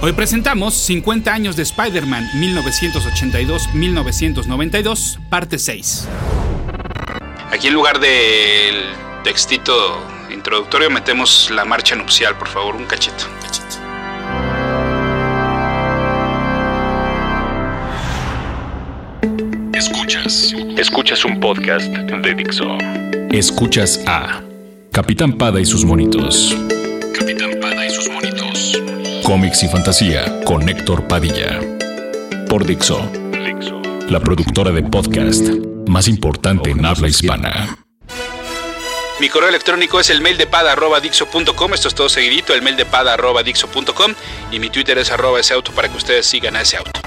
Hoy presentamos 50 años de Spider-Man 1982-1992, parte 6. Aquí en lugar del textito introductorio metemos la marcha nupcial, por favor, un cachito. Escuchas. Escuchas un podcast de Dixo. Escuchas a Capitán Pada y sus monitos. Capitán Cómics y fantasía con Héctor Padilla. Por Dixo. La productora de podcast más importante en habla hispana. Mi correo electrónico es el mail de pada.dixo.com. Esto es todo seguidito, el mail de pada.dixo.com. Y mi Twitter es arroba ese auto para que ustedes sigan a ese auto.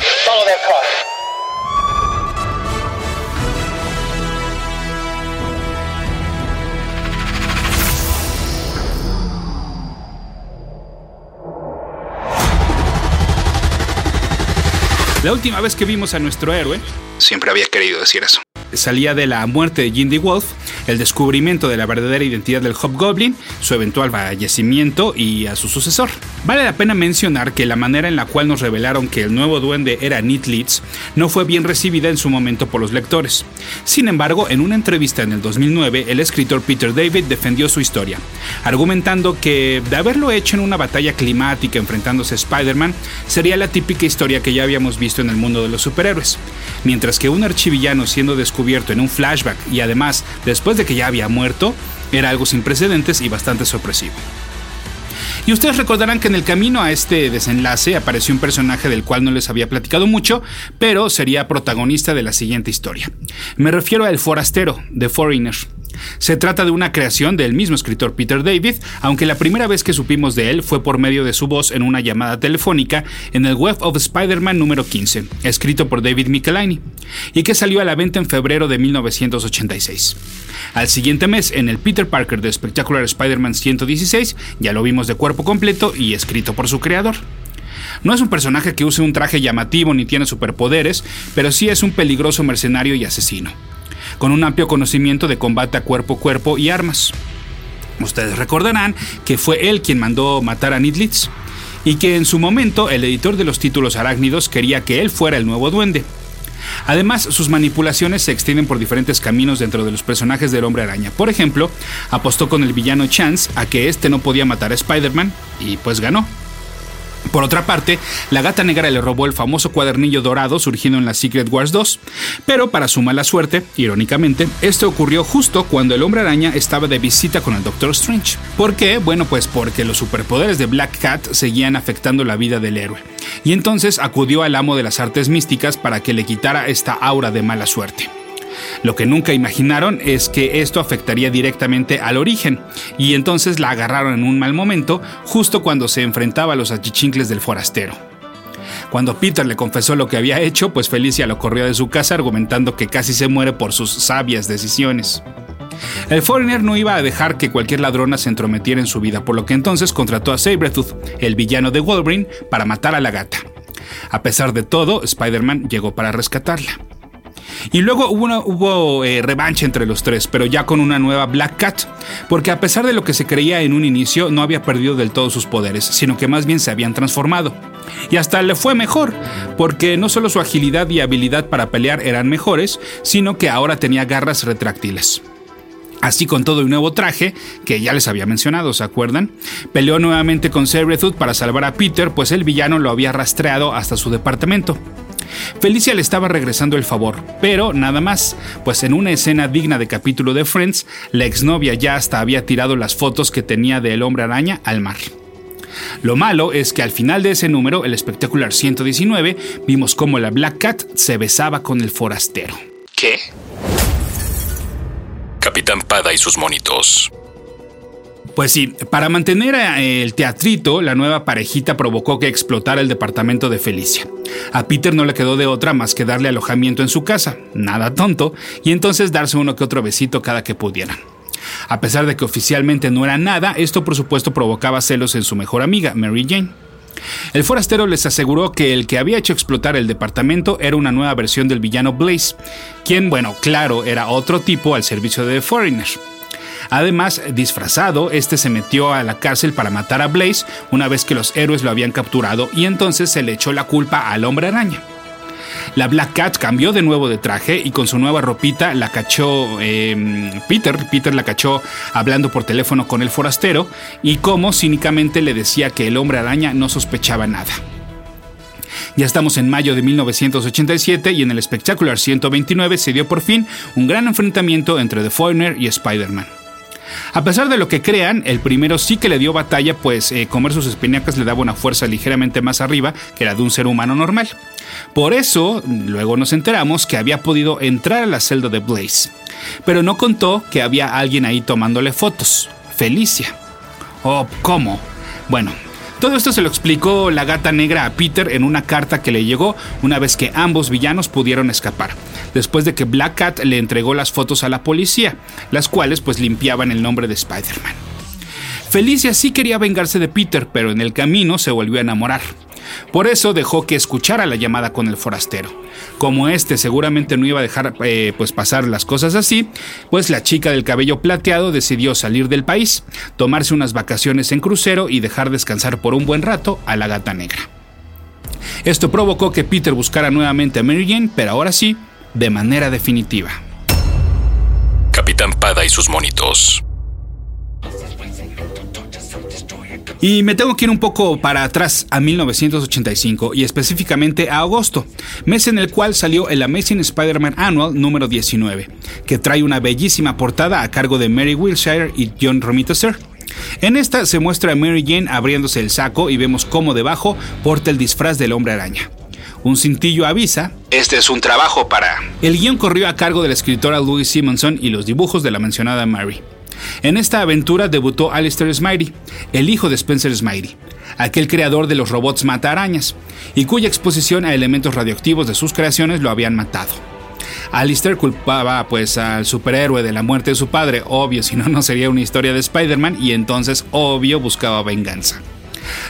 La última vez que vimos a nuestro héroe, siempre había querido decir eso. salía de la muerte de Jindy Wolf, el descubrimiento de la verdadera identidad del Hobgoblin, su eventual fallecimiento y a su sucesor. Vale la pena mencionar que la manera en la cual nos revelaron que el nuevo duende era Nit Leeds no fue bien recibida en su momento por los lectores. Sin embargo, en una entrevista en el 2009, el escritor Peter David defendió su historia, argumentando que de haberlo hecho en una batalla climática enfrentándose a Spider-Man, sería la típica historia que ya habíamos visto en el mundo de los superhéroes, mientras que un archivillano siendo descubierto en un flashback y además después de que ya había muerto, era algo sin precedentes y bastante sorpresivo. Y ustedes recordarán que en el camino a este desenlace apareció un personaje del cual no les había platicado mucho, pero sería protagonista de la siguiente historia. Me refiero al forastero, The Foreigner. Se trata de una creación del mismo escritor Peter David, aunque la primera vez que supimos de él fue por medio de su voz en una llamada telefónica en el Web of Spider-Man número 15, escrito por David Michelini, y que salió a la venta en febrero de 1986. Al siguiente mes, en el Peter Parker de Spectacular Spider-Man 116, ya lo vimos de cuerpo completo y escrito por su creador. No es un personaje que use un traje llamativo ni tiene superpoderes, pero sí es un peligroso mercenario y asesino con un amplio conocimiento de combate a cuerpo a cuerpo y armas. Ustedes recordarán que fue él quien mandó matar a Nidlitz y que en su momento el editor de los títulos arácnidos quería que él fuera el nuevo duende. Además, sus manipulaciones se extienden por diferentes caminos dentro de los personajes del hombre araña. Por ejemplo, apostó con el villano Chance a que éste no podía matar a Spider-Man y pues ganó. Por otra parte, la gata negra le robó el famoso cuadernillo dorado surgido en la Secret Wars 2, pero para su mala suerte, irónicamente, esto ocurrió justo cuando el hombre araña estaba de visita con el Doctor Strange. ¿Por qué? Bueno, pues porque los superpoderes de Black Cat seguían afectando la vida del héroe. Y entonces acudió al amo de las artes místicas para que le quitara esta aura de mala suerte. Lo que nunca imaginaron es que esto afectaría directamente al origen, y entonces la agarraron en un mal momento, justo cuando se enfrentaba a los achichincles del forastero. Cuando Peter le confesó lo que había hecho, pues Felicia lo corrió de su casa argumentando que casi se muere por sus sabias decisiones. El Foreigner no iba a dejar que cualquier ladrona se entrometiera en su vida, por lo que entonces contrató a Sabretooth, el villano de Wolverine, para matar a la gata. A pesar de todo, Spider-Man llegó para rescatarla. Y luego hubo, hubo eh, revancha entre los tres, pero ya con una nueva Black Cat, porque a pesar de lo que se creía en un inicio, no había perdido del todo sus poderes, sino que más bien se habían transformado. Y hasta le fue mejor, porque no solo su agilidad y habilidad para pelear eran mejores, sino que ahora tenía garras retráctiles. Así con todo un nuevo traje, que ya les había mencionado, ¿se acuerdan? Peleó nuevamente con Sabretooth para salvar a Peter, pues el villano lo había rastreado hasta su departamento. Felicia le estaba regresando el favor, pero nada más, pues en una escena digna de capítulo de Friends, la exnovia ya hasta había tirado las fotos que tenía del hombre araña al mar. Lo malo es que al final de ese número, el espectacular 119, vimos cómo la Black Cat se besaba con el forastero. ¿Qué? Capitán Pada y sus monitos. Pues sí, para mantener eh, el teatrito, la nueva parejita provocó que explotara el departamento de Felicia. A Peter no le quedó de otra más que darle alojamiento en su casa, nada tonto, y entonces darse uno que otro besito cada que pudieran. A pesar de que oficialmente no era nada, esto por supuesto provocaba celos en su mejor amiga, Mary Jane. El forastero les aseguró que el que había hecho explotar el departamento era una nueva versión del villano Blaze, quien, bueno, claro, era otro tipo al servicio de The Foreigner. Además, disfrazado, este se metió a la cárcel para matar a Blaze una vez que los héroes lo habían capturado y entonces se le echó la culpa al hombre araña. La Black Cat cambió de nuevo de traje y con su nueva ropita la cachó em, Peter. Peter la cachó hablando por teléfono con el forastero y como cínicamente le decía que el hombre araña no sospechaba nada. Ya estamos en mayo de 1987 y en el Spectacular 129 se dio por fin un gran enfrentamiento entre The Foreigner y Spider-Man. A pesar de lo que crean, el primero sí que le dio batalla, pues eh, comer sus espinacas le daba una fuerza ligeramente más arriba que la de un ser humano normal. Por eso, luego nos enteramos que había podido entrar a la celda de Blaze. Pero no contó que había alguien ahí tomándole fotos. Felicia. ¿O cómo? Bueno, todo esto se lo explicó la gata negra a Peter en una carta que le llegó una vez que ambos villanos pudieron escapar, después de que Black Cat le entregó las fotos a la policía, las cuales pues limpiaban el nombre de Spider-Man. Felicia sí quería vengarse de Peter, pero en el camino se volvió a enamorar. Por eso dejó que escuchara la llamada con el forastero. Como este seguramente no iba a dejar eh, pues pasar las cosas así, pues la chica del cabello plateado decidió salir del país, tomarse unas vacaciones en crucero y dejar descansar por un buen rato a la gata negra. Esto provocó que Peter buscara nuevamente a Mary Jane, pero ahora sí, de manera definitiva. Capitán Pada y sus monitos. Y me tengo que ir un poco para atrás a 1985 y específicamente a agosto, mes en el cual salió el Amazing Spider-Man Annual número 19, que trae una bellísima portada a cargo de Mary Wilshire y John Romita Sr. En esta se muestra a Mary Jane abriéndose el saco y vemos cómo debajo porta el disfraz del hombre araña. Un cintillo avisa, este es un trabajo para... El guion corrió a cargo de la escritora Louise Simonson y los dibujos de la mencionada Mary. En esta aventura debutó Alistair Smiley, el hijo de Spencer Smiley, aquel creador de los robots mata arañas, y cuya exposición a elementos radioactivos de sus creaciones lo habían matado. Alistair culpaba pues al superhéroe de la muerte de su padre, obvio, si no no sería una historia de Spider-Man y entonces obvio buscaba venganza.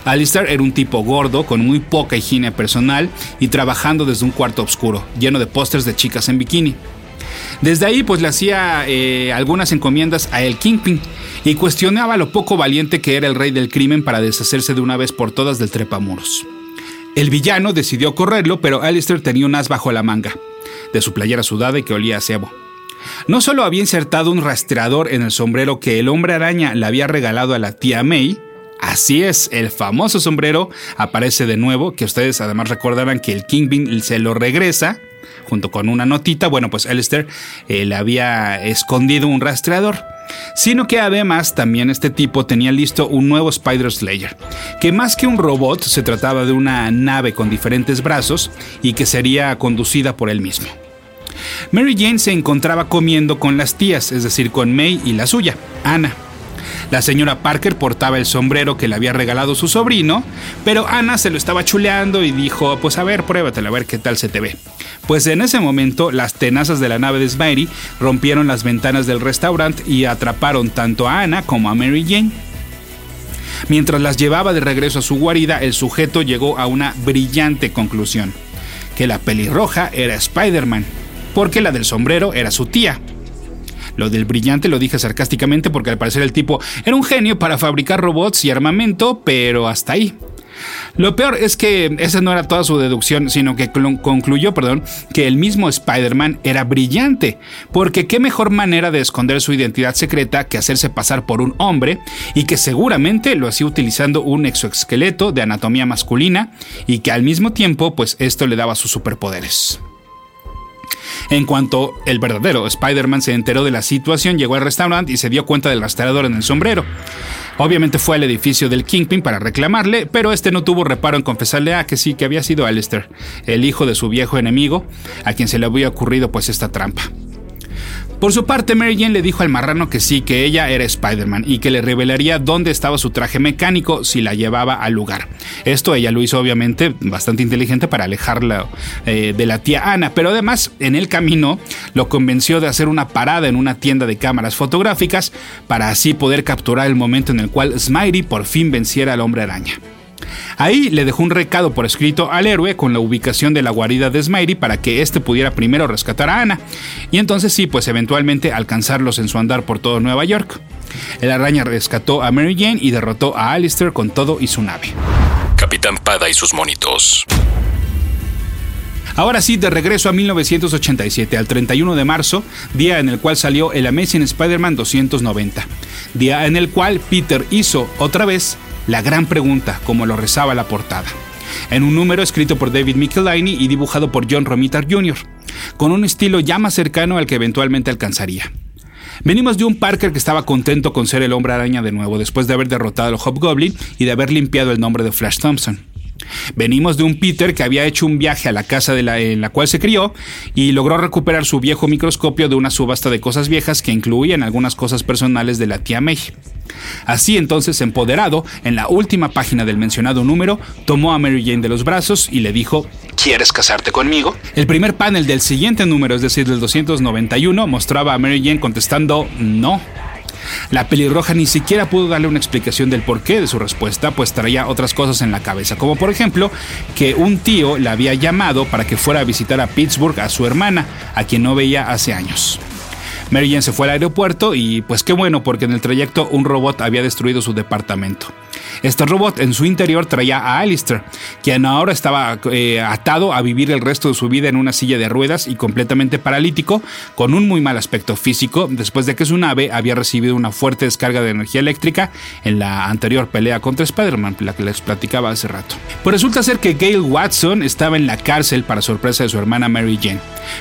Alistair era un tipo gordo, con muy poca higiene personal y trabajando desde un cuarto oscuro, lleno de pósters de chicas en bikini. Desde ahí pues le hacía eh, algunas encomiendas a el Kingpin y cuestionaba lo poco valiente que era el rey del crimen para deshacerse de una vez por todas del trepamuros. El villano decidió correrlo, pero Alistair tenía un as bajo la manga, de su playera sudada y que olía a cebo. No solo había insertado un rastreador en el sombrero que el hombre araña le había regalado a la tía May, Así es, el famoso sombrero aparece de nuevo, que ustedes además recordarán que el Kingpin se lo regresa junto con una notita, bueno, pues Alistair eh, le había escondido un rastreador. Sino que además también este tipo tenía listo un nuevo Spider Slayer, que más que un robot se trataba de una nave con diferentes brazos y que sería conducida por él mismo. Mary Jane se encontraba comiendo con las tías, es decir, con May y la suya, Anna. La señora Parker portaba el sombrero que le había regalado su sobrino, pero Ana se lo estaba chuleando y dijo, pues a ver, pruébatelo, a ver qué tal se te ve. Pues en ese momento las tenazas de la nave de Smiley rompieron las ventanas del restaurante y atraparon tanto a Ana como a Mary Jane. Mientras las llevaba de regreso a su guarida, el sujeto llegó a una brillante conclusión, que la pelirroja era Spider-Man, porque la del sombrero era su tía. Lo del brillante lo dije sarcásticamente porque al parecer el tipo era un genio para fabricar robots y armamento, pero hasta ahí. Lo peor es que esa no era toda su deducción, sino que concluyó, perdón, que el mismo Spider-Man era brillante, porque qué mejor manera de esconder su identidad secreta que hacerse pasar por un hombre y que seguramente lo hacía utilizando un exoesqueleto de anatomía masculina y que al mismo tiempo pues esto le daba sus superpoderes. En cuanto el verdadero Spider-Man se enteró de la situación, llegó al restaurante y se dio cuenta del rastreador en el sombrero. Obviamente fue al edificio del Kingpin para reclamarle, pero este no tuvo reparo en confesarle a que sí, que había sido Alistair, el hijo de su viejo enemigo, a quien se le había ocurrido pues esta trampa. Por su parte, Mary Jane le dijo al marrano que sí, que ella era Spider-Man y que le revelaría dónde estaba su traje mecánico si la llevaba al lugar. Esto ella lo hizo obviamente bastante inteligente para alejarla eh, de la tía Ana, pero además en el camino lo convenció de hacer una parada en una tienda de cámaras fotográficas para así poder capturar el momento en el cual Smiley por fin venciera al hombre araña. Ahí le dejó un recado por escrito al héroe con la ubicación de la guarida de Smiley para que éste pudiera primero rescatar a Ana y entonces sí, pues eventualmente alcanzarlos en su andar por todo Nueva York. El araña rescató a Mary Jane y derrotó a Alistair con todo y su nave. Capitán Pada y sus monitos. Ahora sí, de regreso a 1987, al 31 de marzo, día en el cual salió el Amazing Spider-Man 290, día en el cual Peter hizo otra vez la gran pregunta, como lo rezaba la portada, en un número escrito por David Michelinie y dibujado por John Romita Jr., con un estilo ya más cercano al que eventualmente alcanzaría. Venimos de un Parker que estaba contento con ser el hombre araña de nuevo después de haber derrotado al Hobgoblin y de haber limpiado el nombre de Flash Thompson. Venimos de un Peter que había hecho un viaje a la casa de la, en la cual se crió y logró recuperar su viejo microscopio de una subasta de cosas viejas que incluían algunas cosas personales de la tía May. Así entonces, empoderado, en la última página del mencionado número, tomó a Mary Jane de los brazos y le dijo, ¿Quieres casarte conmigo? El primer panel del siguiente número, es decir, del 291, mostraba a Mary Jane contestando no. La pelirroja ni siquiera pudo darle una explicación del porqué de su respuesta, pues traía otras cosas en la cabeza, como por ejemplo que un tío la había llamado para que fuera a visitar a Pittsburgh a su hermana, a quien no veía hace años. Mary Jane se fue al aeropuerto y pues qué bueno porque en el trayecto un robot había destruido su departamento. Este robot en su interior traía a Alistair, quien ahora estaba eh, atado a vivir el resto de su vida en una silla de ruedas y completamente paralítico, con un muy mal aspecto físico, después de que su nave había recibido una fuerte descarga de energía eléctrica en la anterior pelea contra Spider-Man, la que les platicaba hace rato. Pues resulta ser que Gail Watson estaba en la cárcel para sorpresa de su hermana Mary Jane,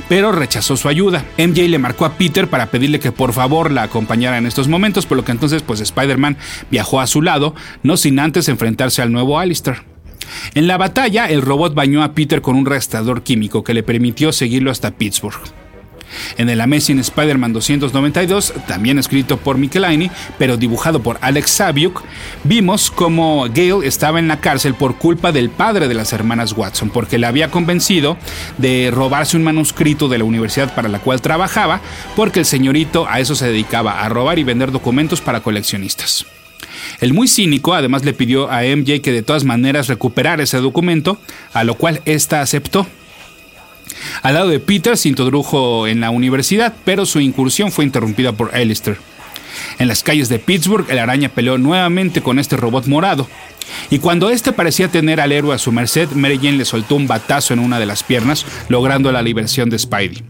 pero rechazó su ayuda. MJ le marcó a Peter para pedirle que por favor la acompañara en estos momentos, por lo que entonces pues Spider-Man viajó a su lado, sin antes enfrentarse al nuevo Alistair. En la batalla, el robot bañó a Peter con un rastreador químico que le permitió seguirlo hasta Pittsburgh. En el Amazing Spider-Man 292, también escrito por Michelini, pero dibujado por Alex Saviuk, vimos cómo Gale estaba en la cárcel por culpa del padre de las hermanas Watson, porque le había convencido de robarse un manuscrito de la universidad para la cual trabajaba, porque el señorito a eso se dedicaba, a robar y vender documentos para coleccionistas. El muy cínico además le pidió a MJ que de todas maneras recuperara ese documento, a lo cual ésta aceptó. Al lado de Peter se introdujo en la universidad, pero su incursión fue interrumpida por Alistair. En las calles de Pittsburgh, el araña peleó nuevamente con este robot morado. Y cuando este parecía tener al héroe a su merced, Mary Jane le soltó un batazo en una de las piernas, logrando la liberación de Spidey.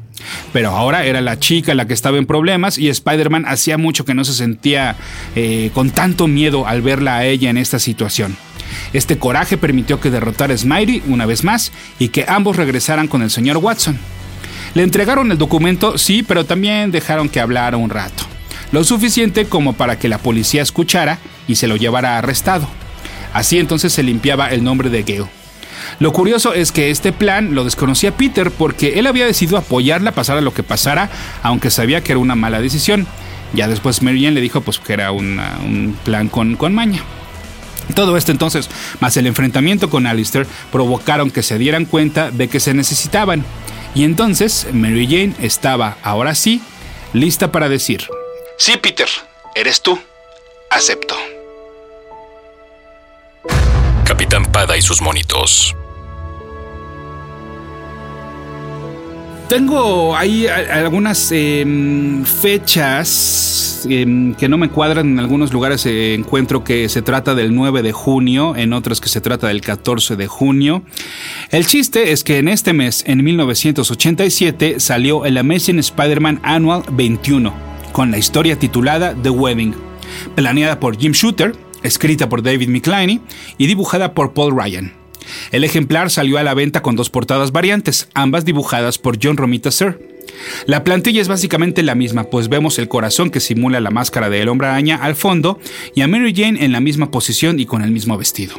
Pero ahora era la chica la que estaba en problemas y Spider-Man hacía mucho que no se sentía eh, con tanto miedo al verla a ella en esta situación. Este coraje permitió que derrotara a Smiley una vez más y que ambos regresaran con el señor Watson. Le entregaron el documento, sí, pero también dejaron que hablara un rato. Lo suficiente como para que la policía escuchara y se lo llevara arrestado. Así entonces se limpiaba el nombre de Gale. Lo curioso es que este plan lo desconocía Peter porque él había decidido apoyarla pasara lo que pasara, aunque sabía que era una mala decisión. Ya después Mary le dijo pues que era un plan con, con maña. Todo esto entonces, más el enfrentamiento con Alistair, provocaron que se dieran cuenta de que se necesitaban. Y entonces Mary Jane estaba, ahora sí, lista para decir, Sí, Peter, eres tú. Acepto. Capitán Pada y sus monitos. Tengo ahí algunas em, fechas em, que no me cuadran. En algunos lugares encuentro que se trata del 9 de junio, en otros que se trata del 14 de junio. El chiste es que en este mes, en 1987, salió el Amazing Spider-Man Annual 21, con la historia titulada The Wedding, planeada por Jim Shooter, escrita por David Michelini y dibujada por Paul Ryan. El ejemplar salió a la venta con dos portadas variantes, ambas dibujadas por John Romita Sir. La plantilla es básicamente la misma, pues vemos el corazón que simula la máscara del hombre araña al fondo y a Mary Jane en la misma posición y con el mismo vestido.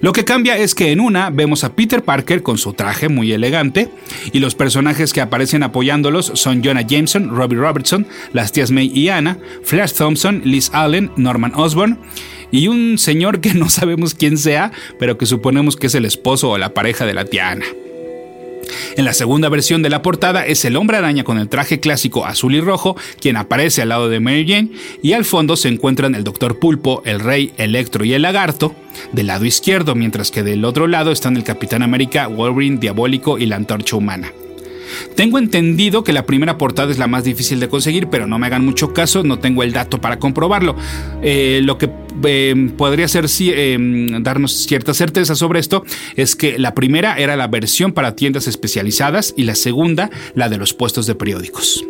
Lo que cambia es que en una vemos a Peter Parker con su traje muy elegante y los personajes que aparecen apoyándolos son Jonah Jameson, Robbie Robertson, las tías May y Anna, Flash Thompson, Liz Allen, Norman Osborn y un señor que no sabemos quién sea, pero que suponemos que es el esposo o la pareja de la tía Ana. En la segunda versión de la portada es el hombre araña con el traje clásico azul y rojo, quien aparece al lado de Mary Jane, y al fondo se encuentran el Doctor Pulpo, el Rey, Electro y el Lagarto, del lado izquierdo, mientras que del otro lado están el Capitán América, Wolverine, Diabólico y la Antorcha Humana. Tengo entendido que la primera portada es la más difícil de conseguir, pero no me hagan mucho caso, no tengo el dato para comprobarlo. Eh, lo que em, podría ser em, darnos cierta certeza sobre esto es que la primera era la versión para tiendas especializadas y la segunda la de los puestos de periódicos.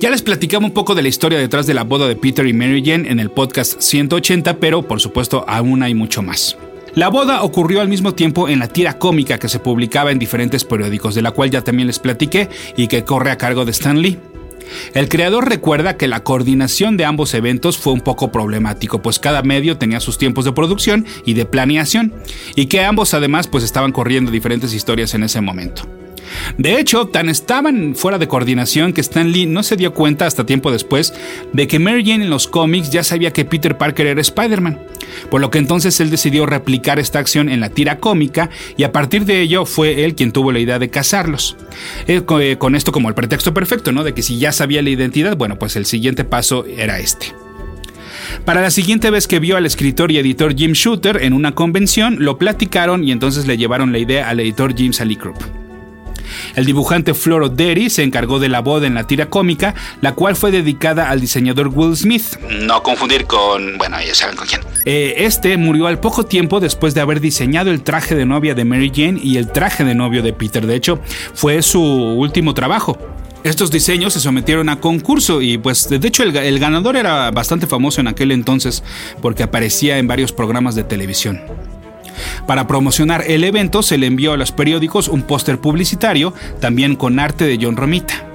Ya les platicamos un poco de la historia detrás de la boda de Peter y Mary Jane en el podcast 180, pero por supuesto aún hay mucho más. La boda ocurrió al mismo tiempo en la tira cómica que se publicaba en diferentes periódicos, de la cual ya también les platiqué y que corre a cargo de Stan Lee. El creador recuerda que la coordinación de ambos eventos fue un poco problemático, pues cada medio tenía sus tiempos de producción y de planeación, y que ambos además pues estaban corriendo diferentes historias en ese momento. De hecho, tan estaban fuera de coordinación que Stan Lee no se dio cuenta hasta tiempo después de que Mary Jane en los cómics ya sabía que Peter Parker era Spider-Man, por lo que entonces él decidió replicar esta acción en la tira cómica y a partir de ello fue él quien tuvo la idea de casarlos. Eh, eh, con esto como el pretexto perfecto, ¿no? De que si ya sabía la identidad, bueno, pues el siguiente paso era este. Para la siguiente vez que vio al escritor y editor Jim Shooter en una convención, lo platicaron y entonces le llevaron la idea al editor Jim Salicrup. El dibujante Floro Derry se encargó de la boda en la tira cómica, la cual fue dedicada al diseñador Will Smith. No confundir con. Bueno, ya saben con quién. Eh, este murió al poco tiempo después de haber diseñado el traje de novia de Mary Jane y el traje de novio de Peter. De hecho, fue su último trabajo. Estos diseños se sometieron a concurso y pues de hecho el, el, ganador era bastante famoso en aquel entonces porque aparecía en varios programas de televisión. Para promocionar el evento se le envió a los periódicos un póster publicitario, también con arte de John Romita.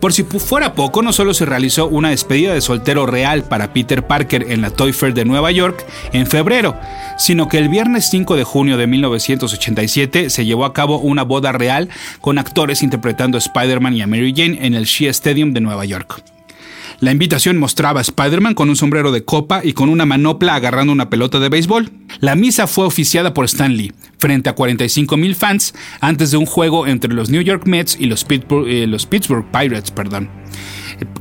Por si fuera poco, no solo se realizó una despedida de soltero real para Peter Parker en la Toy Fair de Nueva York en febrero, sino que el viernes 5 de junio de 1987 se llevó a cabo una boda real con actores interpretando a Spider-Man y a Mary Jane en el Shea Stadium de Nueva York. La invitación mostraba a Spider-Man con un sombrero de copa y con una manopla agarrando una pelota de béisbol. La misa fue oficiada por Stan Lee, frente a 45 mil fans, antes de un juego entre los New York Mets y los Pittsburgh, eh, los Pittsburgh Pirates. Perdón.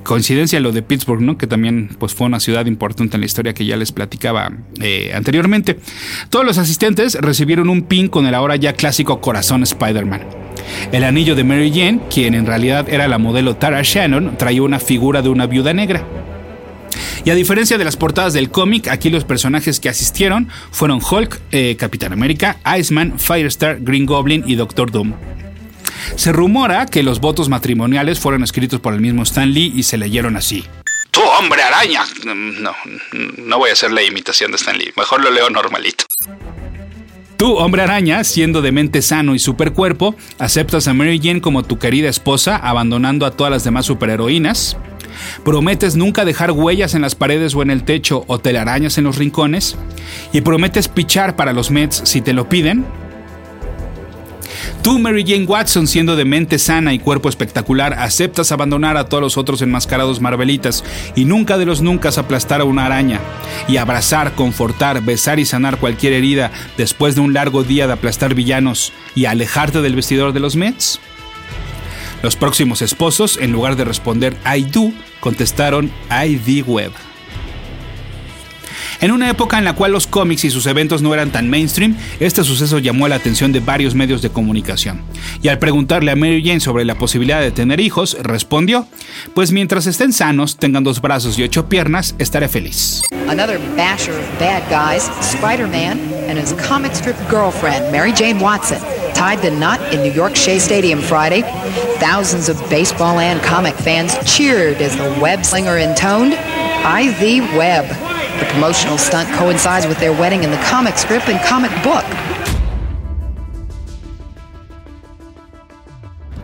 Coincidencia lo de Pittsburgh, ¿no? que también pues, fue una ciudad importante en la historia que ya les platicaba eh, anteriormente. Todos los asistentes recibieron un pin con el ahora ya clásico corazón Spider-Man. El anillo de Mary Jane, quien en realidad era la modelo Tara Shannon, traía una figura de una viuda negra. Y a diferencia de las portadas del cómic, aquí los personajes que asistieron fueron Hulk, eh, Capitán América, Iceman, Firestar, Green Goblin y Doctor Doom. Se rumora que los votos matrimoniales fueron escritos por el mismo Stan Lee y se leyeron así. ¡Tu hombre araña! No, no voy a hacer la imitación de Stan Lee, mejor lo leo normalito. Tú, hombre araña, siendo de mente sano y supercuerpo, aceptas a Mary Jane como tu querida esposa, abandonando a todas las demás superheroínas. Prometes nunca dejar huellas en las paredes o en el techo o telarañas en los rincones. Y prometes pichar para los Mets si te lo piden. Tú, Mary Jane Watson, siendo de mente sana y cuerpo espectacular, aceptas abandonar a todos los otros enmascarados Marvelitas y nunca de los nunca aplastar a una araña y abrazar, confortar, besar y sanar cualquier herida después de un largo día de aplastar villanos y alejarte del vestidor de los Mets. Los próximos esposos, en lugar de responder I do, contestaron ID Web. En una época en la cual los cómics y sus eventos no eran tan mainstream, este suceso llamó la atención de varios medios de comunicación. Y al preguntarle a Mary Jane sobre la posibilidad de tener hijos, respondió, pues mientras estén sanos, tengan dos brazos y ocho piernas, estaré feliz. Another basher of bad guys, Spider-Man and his comic strip girlfriend, Mary Jane Watson, tied the knot in New York Shea Stadium Friday. Thousands of baseball and comic fans cheered as the web slinger intoned, I the web. The promotional stunt coincides with their wedding in the comic strip and comic book.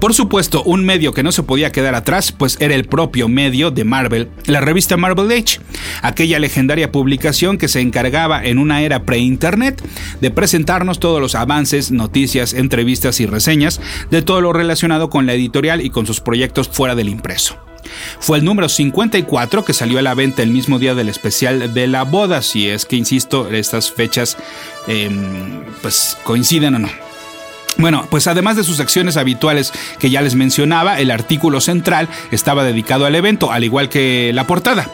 Por supuesto, un medio que no se podía quedar atrás, pues era el propio medio de Marvel, la revista Marvel Age, aquella legendaria publicación que se encargaba en una era pre-internet de presentarnos todos los avances, noticias, entrevistas y reseñas de todo lo relacionado con la editorial y con sus proyectos fuera del impreso. Fue el número 54 que salió a la venta el mismo día del especial de la boda, si es que, insisto, estas fechas em, pues coinciden o no. Bueno, pues además de sus acciones habituales que ya les mencionaba, el artículo central estaba dedicado al evento, al igual que la portada.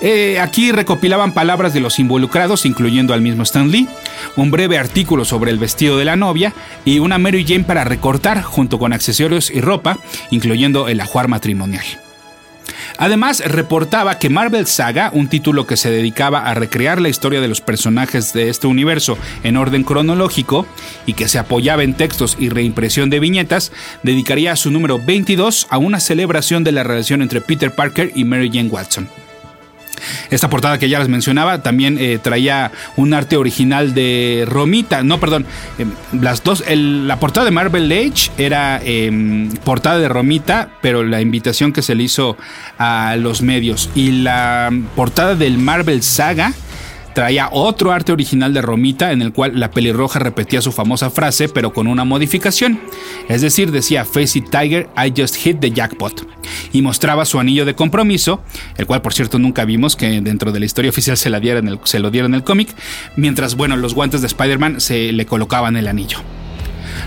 Eh, aquí recopilaban palabras de los involucrados, incluyendo al mismo Stan Lee, un breve artículo sobre el vestido de la novia y una Mary Jane para recortar junto con accesorios y ropa, incluyendo el ajuar matrimonial. Además, reportaba que Marvel Saga, un título que se dedicaba a recrear la historia de los personajes de este universo en orden cronológico y que se apoyaba en textos y reimpresión de viñetas, dedicaría su número 22 a una celebración de la relación entre Peter Parker y Mary Jane Watson. Esta portada que ya les mencionaba también eh, traía un arte original de Romita. No, perdón. Em, las dos. la portada de Marvel Age era em, portada de Romita, pero la invitación que se le hizo a los medios. Y la portada del Marvel Saga traía otro arte original de Romita en el cual la pelirroja repetía su famosa frase pero con una modificación. Es decir, decía Face it Tiger, I just hit the jackpot. Y mostraba su anillo de compromiso, el cual por cierto nunca vimos que dentro de la historia oficial se, la el, se lo dieron en el cómic, mientras bueno, los guantes de Spider-Man se le colocaban el anillo.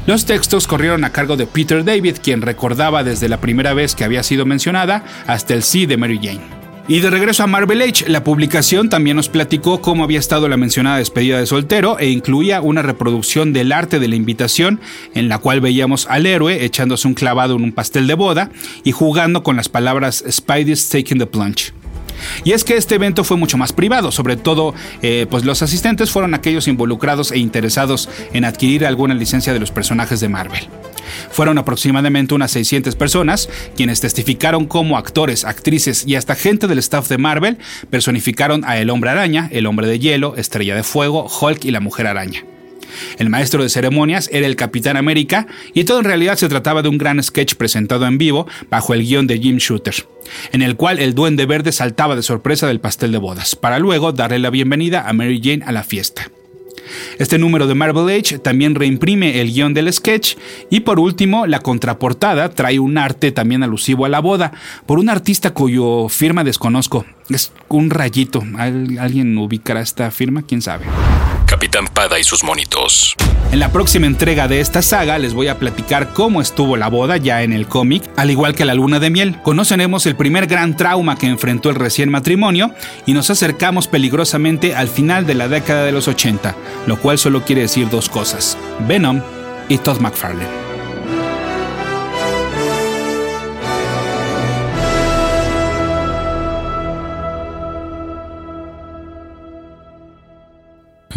Los textos corrieron a cargo de Peter David, quien recordaba desde la primera vez que había sido mencionada hasta el sí de Mary Jane. Y de regreso a Marvel Age, la publicación también nos platicó cómo había estado la mencionada despedida de soltero e incluía una reproducción del arte de la invitación en la cual veíamos al héroe echándose un clavado en un pastel de boda y jugando con las palabras Spidey's taking the plunge. Y es que este evento fue mucho más privado, sobre todo eh, pues los asistentes fueron aquellos involucrados e interesados en adquirir alguna licencia de los personajes de Marvel. Fueron aproximadamente unas 600 personas quienes testificaron cómo actores, actrices y hasta gente del staff de Marvel personificaron a El Hombre Araña, El Hombre de Hielo, Estrella de Fuego, Hulk y la Mujer Araña. El maestro de ceremonias era el Capitán América y todo en realidad se trataba de un gran sketch presentado en vivo bajo el guion de Jim Shooter, en el cual el duende verde saltaba de sorpresa del pastel de bodas, para luego darle la bienvenida a Mary Jane a la fiesta. Este número de Marvel Age también reimprime el guion del sketch y por último la contraportada trae un arte también alusivo a la boda por un artista cuyo firma desconozco. Es un rayito. ¿Alguien ubicará esta firma? ¿Quién sabe? Capitán Pada y sus monitos. En la próxima entrega de esta saga les voy a platicar cómo estuvo la boda ya en el cómic, al igual que la luna de miel. Conoceremos el primer gran trauma que enfrentó el recién matrimonio y nos acercamos peligrosamente al final de la década de los 80, lo cual solo quiere decir dos cosas, Venom y Todd McFarlane.